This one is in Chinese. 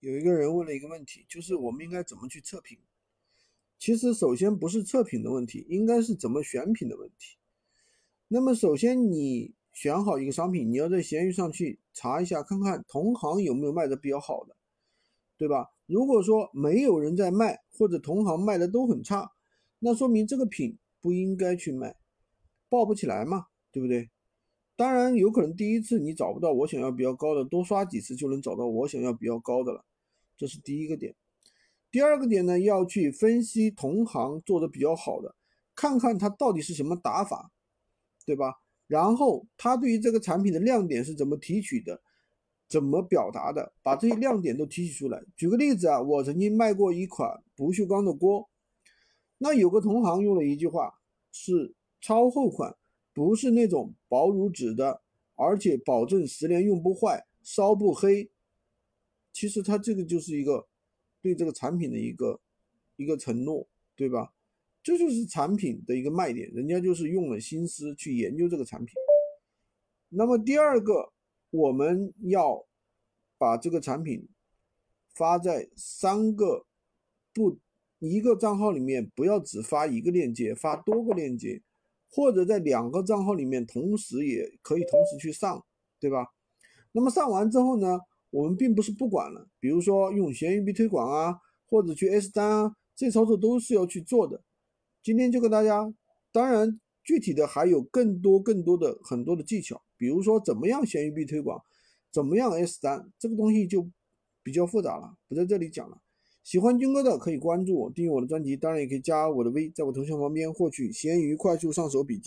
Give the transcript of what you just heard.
有一个人问了一个问题，就是我们应该怎么去测评？其实首先不是测评的问题，应该是怎么选品的问题。那么首先你选好一个商品，你要在闲鱼上去查一下，看看同行有没有卖的比较好的，对吧？如果说没有人在卖，或者同行卖的都很差，那说明这个品不应该去卖，爆不起来嘛，对不对？当然有可能第一次你找不到我想要比较高的，多刷几次就能找到我想要比较高的了，这是第一个点。第二个点呢，要去分析同行做的比较好的，看看他到底是什么打法，对吧？然后他对于这个产品的亮点是怎么提取的，怎么表达的，把这些亮点都提取出来。举个例子啊，我曾经卖过一款不锈钢的锅，那有个同行用了一句话是超厚款。不是那种薄如纸的，而且保证十年用不坏、烧不黑。其实它这个就是一个对这个产品的一个一个承诺，对吧？这就是产品的一个卖点，人家就是用了心思去研究这个产品。那么第二个，我们要把这个产品发在三个不一个账号里面，不要只发一个链接，发多个链接。或者在两个账号里面同时也可以同时去上，对吧？那么上完之后呢，我们并不是不管了，比如说用闲鱼币推广啊，或者去 S 单啊，这操作都是要去做的。今天就跟大家，当然具体的还有更多更多的很多的技巧，比如说怎么样闲鱼币推广，怎么样 S 单，这个东西就比较复杂了，不在这里讲了。喜欢军哥的可以关注我，订阅我的专辑，当然也可以加我的微，在我头像旁边获取闲鱼快速上手笔记。